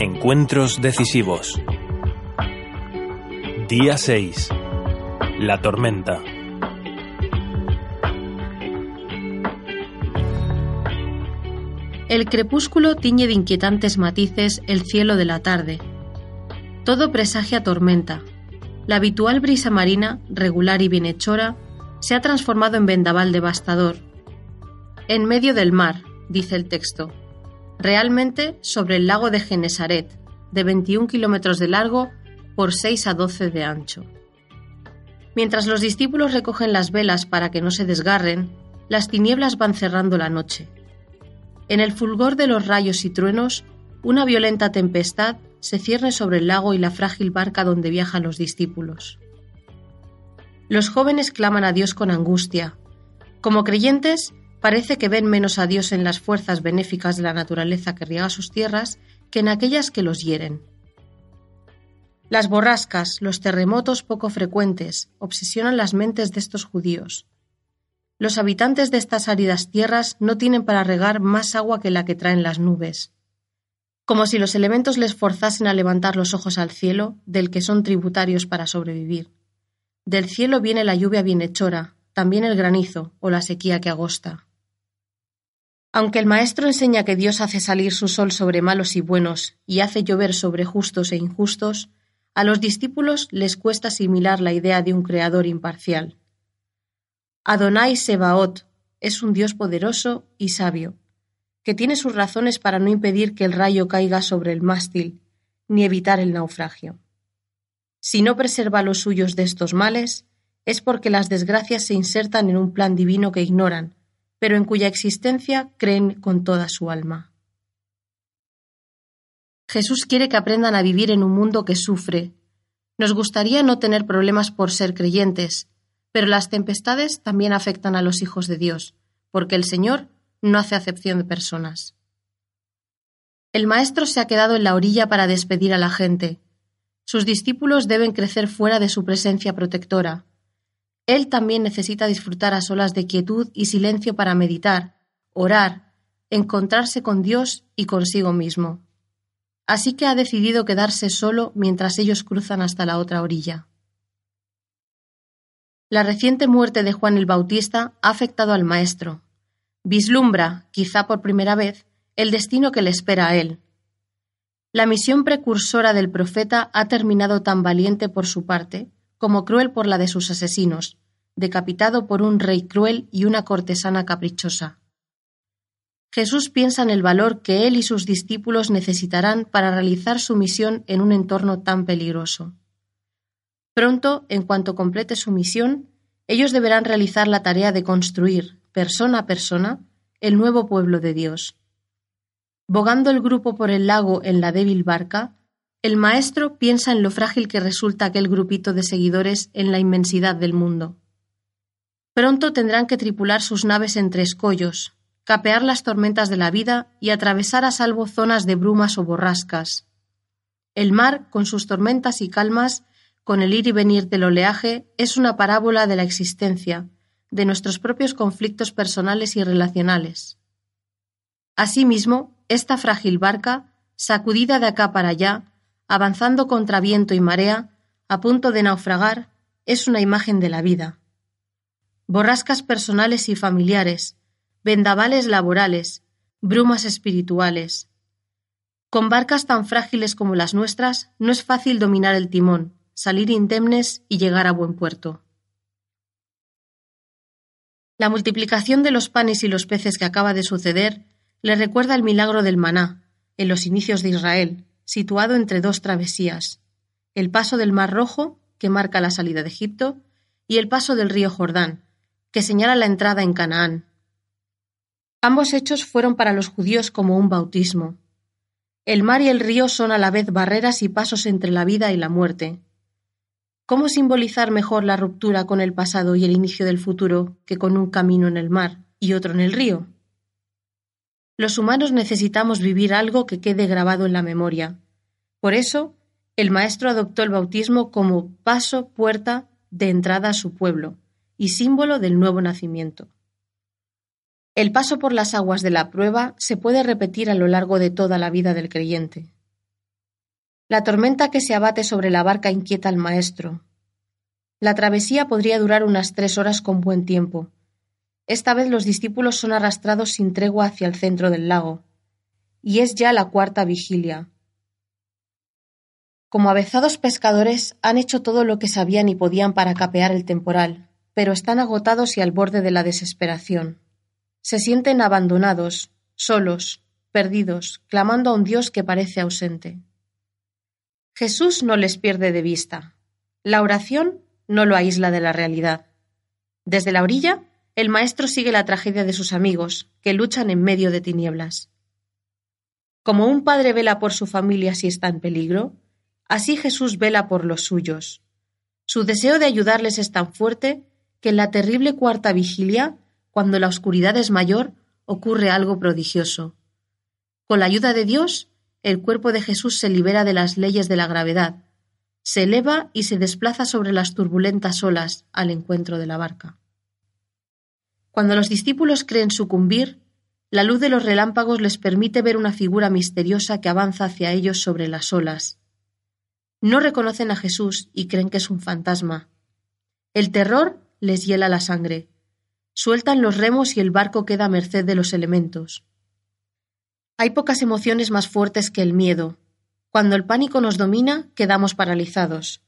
Encuentros decisivos. Día 6. La tormenta. El crepúsculo tiñe de inquietantes matices el cielo de la tarde. Todo presagia tormenta. La habitual brisa marina, regular y bienhechora, se ha transformado en vendaval devastador. En medio del mar, dice el texto, realmente sobre el lago de Genesaret, de 21 kilómetros de largo por 6 a 12 de ancho. Mientras los discípulos recogen las velas para que no se desgarren, las tinieblas van cerrando la noche. En el fulgor de los rayos y truenos, una violenta tempestad se cierne sobre el lago y la frágil barca donde viajan los discípulos. Los jóvenes claman a Dios con angustia. Como creyentes, parece que ven menos a Dios en las fuerzas benéficas de la naturaleza que riega sus tierras que en aquellas que los hieren. Las borrascas, los terremotos poco frecuentes, obsesionan las mentes de estos judíos. Los habitantes de estas áridas tierras no tienen para regar más agua que la que traen las nubes. Como si los elementos les forzasen a levantar los ojos al cielo, del que son tributarios para sobrevivir. Del cielo viene la lluvia bienhechora, también el granizo o la sequía que agosta. Aunque el Maestro enseña que Dios hace salir su sol sobre malos y buenos y hace llover sobre justos e injustos, a los discípulos les cuesta asimilar la idea de un creador imparcial. Adonai Sebaot es un Dios poderoso y sabio, que tiene sus razones para no impedir que el rayo caiga sobre el mástil, ni evitar el naufragio. Si no preserva a los suyos de estos males, es porque las desgracias se insertan en un plan divino que ignoran, pero en cuya existencia creen con toda su alma. Jesús quiere que aprendan a vivir en un mundo que sufre. Nos gustaría no tener problemas por ser creyentes, pero las tempestades también afectan a los hijos de Dios, porque el Señor no hace acepción de personas. El Maestro se ha quedado en la orilla para despedir a la gente. Sus discípulos deben crecer fuera de su presencia protectora, él también necesita disfrutar a solas de quietud y silencio para meditar, orar, encontrarse con Dios y consigo mismo. Así que ha decidido quedarse solo mientras ellos cruzan hasta la otra orilla. La reciente muerte de Juan el Bautista ha afectado al maestro. Vislumbra, quizá por primera vez, el destino que le espera a él. La misión precursora del profeta ha terminado tan valiente por su parte como cruel por la de sus asesinos, decapitado por un rey cruel y una cortesana caprichosa. Jesús piensa en el valor que él y sus discípulos necesitarán para realizar su misión en un entorno tan peligroso. Pronto, en cuanto complete su misión, ellos deberán realizar la tarea de construir, persona a persona, el nuevo pueblo de Dios. Bogando el grupo por el lago en la débil barca, el maestro piensa en lo frágil que resulta aquel grupito de seguidores en la inmensidad del mundo. Pronto tendrán que tripular sus naves entre escollos, capear las tormentas de la vida y atravesar a salvo zonas de brumas o borrascas. El mar, con sus tormentas y calmas, con el ir y venir del oleaje, es una parábola de la existencia, de nuestros propios conflictos personales y relacionales. Asimismo, esta frágil barca, sacudida de acá para allá, avanzando contra viento y marea, a punto de naufragar, es una imagen de la vida. Borrascas personales y familiares, vendavales laborales, brumas espirituales. Con barcas tan frágiles como las nuestras, no es fácil dominar el timón, salir indemnes y llegar a buen puerto. La multiplicación de los panes y los peces que acaba de suceder le recuerda el milagro del maná, en los inicios de Israel, situado entre dos travesías, el paso del Mar Rojo, que marca la salida de Egipto, y el paso del río Jordán, que señala la entrada en Canaán. Ambos hechos fueron para los judíos como un bautismo. El mar y el río son a la vez barreras y pasos entre la vida y la muerte. ¿Cómo simbolizar mejor la ruptura con el pasado y el inicio del futuro que con un camino en el mar y otro en el río? Los humanos necesitamos vivir algo que quede grabado en la memoria. Por eso, el Maestro adoptó el bautismo como paso, puerta de entrada a su pueblo y símbolo del nuevo nacimiento. El paso por las aguas de la prueba se puede repetir a lo largo de toda la vida del creyente. La tormenta que se abate sobre la barca inquieta al maestro. La travesía podría durar unas tres horas con buen tiempo. Esta vez los discípulos son arrastrados sin tregua hacia el centro del lago. Y es ya la cuarta vigilia. Como avezados pescadores han hecho todo lo que sabían y podían para capear el temporal, pero están agotados y al borde de la desesperación se sienten abandonados, solos, perdidos, clamando a un Dios que parece ausente. Jesús no les pierde de vista. La oración no lo aísla de la realidad. Desde la orilla, el maestro sigue la tragedia de sus amigos, que luchan en medio de tinieblas. Como un padre vela por su familia si está en peligro, así Jesús vela por los suyos. Su deseo de ayudarles es tan fuerte que en la terrible cuarta vigilia cuando la oscuridad es mayor, ocurre algo prodigioso. Con la ayuda de Dios, el cuerpo de Jesús se libera de las leyes de la gravedad, se eleva y se desplaza sobre las turbulentas olas al encuentro de la barca. Cuando los discípulos creen sucumbir, la luz de los relámpagos les permite ver una figura misteriosa que avanza hacia ellos sobre las olas. No reconocen a Jesús y creen que es un fantasma. El terror les hiela la sangre. Sueltan los remos y el barco queda a merced de los elementos. Hay pocas emociones más fuertes que el miedo. Cuando el pánico nos domina, quedamos paralizados.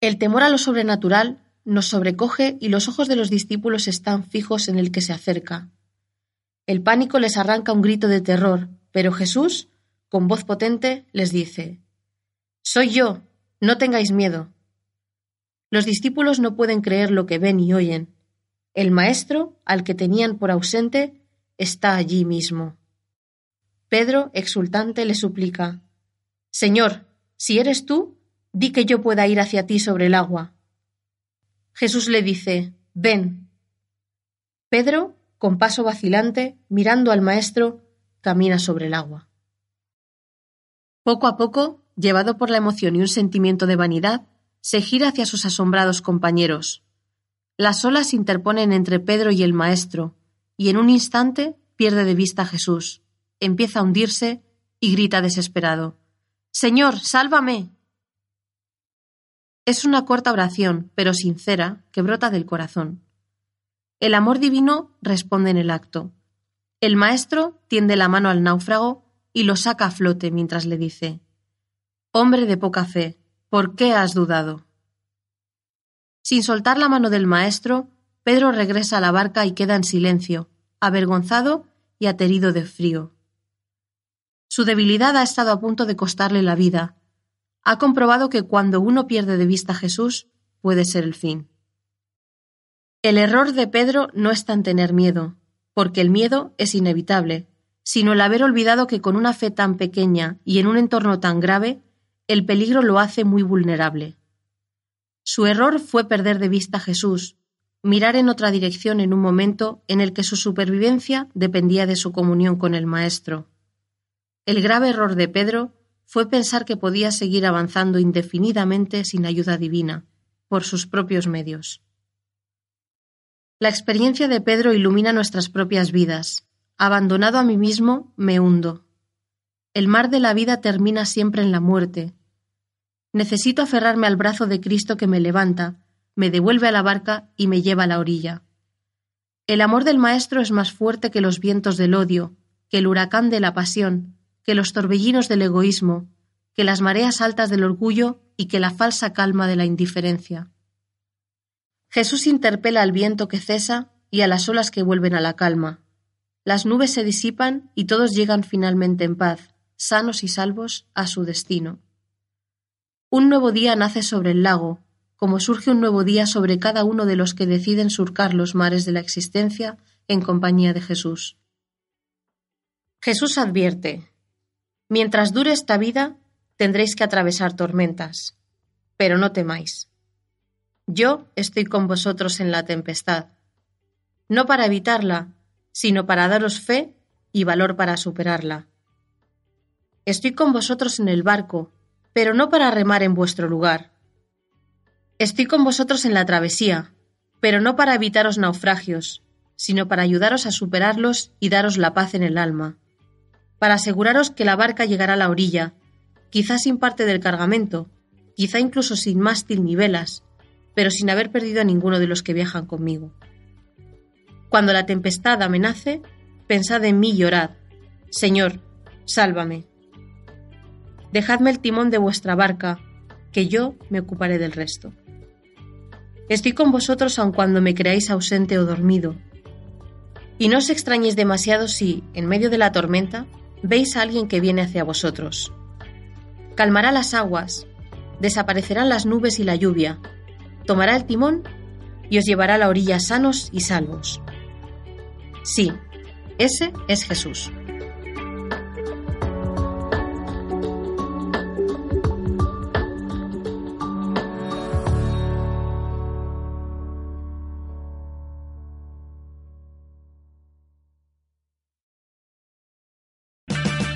El temor a lo sobrenatural nos sobrecoge y los ojos de los discípulos están fijos en el que se acerca. El pánico les arranca un grito de terror, pero Jesús, con voz potente, les dice Soy yo, no tengáis miedo. Los discípulos no pueden creer lo que ven y oyen. El maestro, al que tenían por ausente, está allí mismo. Pedro, exultante, le suplica Señor, si eres tú, di que yo pueda ir hacia ti sobre el agua. Jesús le dice Ven. Pedro, con paso vacilante, mirando al maestro, camina sobre el agua. Poco a poco, llevado por la emoción y un sentimiento de vanidad, se gira hacia sus asombrados compañeros, las olas se interponen entre Pedro y el maestro, y en un instante pierde de vista a Jesús, empieza a hundirse y grita desesperado Señor, sálvame. Es una corta oración, pero sincera, que brota del corazón. El amor divino responde en el acto. El maestro tiende la mano al náufrago y lo saca a flote mientras le dice Hombre de poca fe, ¿por qué has dudado? Sin soltar la mano del maestro, Pedro regresa a la barca y queda en silencio, avergonzado y aterido de frío. Su debilidad ha estado a punto de costarle la vida. Ha comprobado que cuando uno pierde de vista a Jesús, puede ser el fin. El error de Pedro no está en tener miedo, porque el miedo es inevitable, sino el haber olvidado que con una fe tan pequeña y en un entorno tan grave, el peligro lo hace muy vulnerable. Su error fue perder de vista a Jesús, mirar en otra dirección en un momento en el que su supervivencia dependía de su comunión con el Maestro. El grave error de Pedro fue pensar que podía seguir avanzando indefinidamente sin ayuda divina, por sus propios medios. La experiencia de Pedro ilumina nuestras propias vidas. Abandonado a mí mismo, me hundo. El mar de la vida termina siempre en la muerte, Necesito aferrarme al brazo de Cristo que me levanta, me devuelve a la barca y me lleva a la orilla. El amor del Maestro es más fuerte que los vientos del odio, que el huracán de la pasión, que los torbellinos del egoísmo, que las mareas altas del orgullo y que la falsa calma de la indiferencia. Jesús interpela al viento que cesa y a las olas que vuelven a la calma. Las nubes se disipan y todos llegan finalmente en paz, sanos y salvos, a su destino. Un nuevo día nace sobre el lago, como surge un nuevo día sobre cada uno de los que deciden surcar los mares de la existencia en compañía de Jesús. Jesús advierte, Mientras dure esta vida, tendréis que atravesar tormentas, pero no temáis. Yo estoy con vosotros en la tempestad, no para evitarla, sino para daros fe y valor para superarla. Estoy con vosotros en el barco, pero no para remar en vuestro lugar. Estoy con vosotros en la travesía, pero no para evitaros naufragios, sino para ayudaros a superarlos y daros la paz en el alma, para aseguraros que la barca llegará a la orilla, quizá sin parte del cargamento, quizá incluso sin mástil ni velas, pero sin haber perdido a ninguno de los que viajan conmigo. Cuando la tempestad amenace, pensad en mí y orad, Señor, sálvame. Dejadme el timón de vuestra barca, que yo me ocuparé del resto. Estoy con vosotros aun cuando me creáis ausente o dormido. Y no os extrañéis demasiado si, en medio de la tormenta, veis a alguien que viene hacia vosotros. Calmará las aguas, desaparecerán las nubes y la lluvia, tomará el timón y os llevará a la orilla sanos y salvos. Sí, ese es Jesús.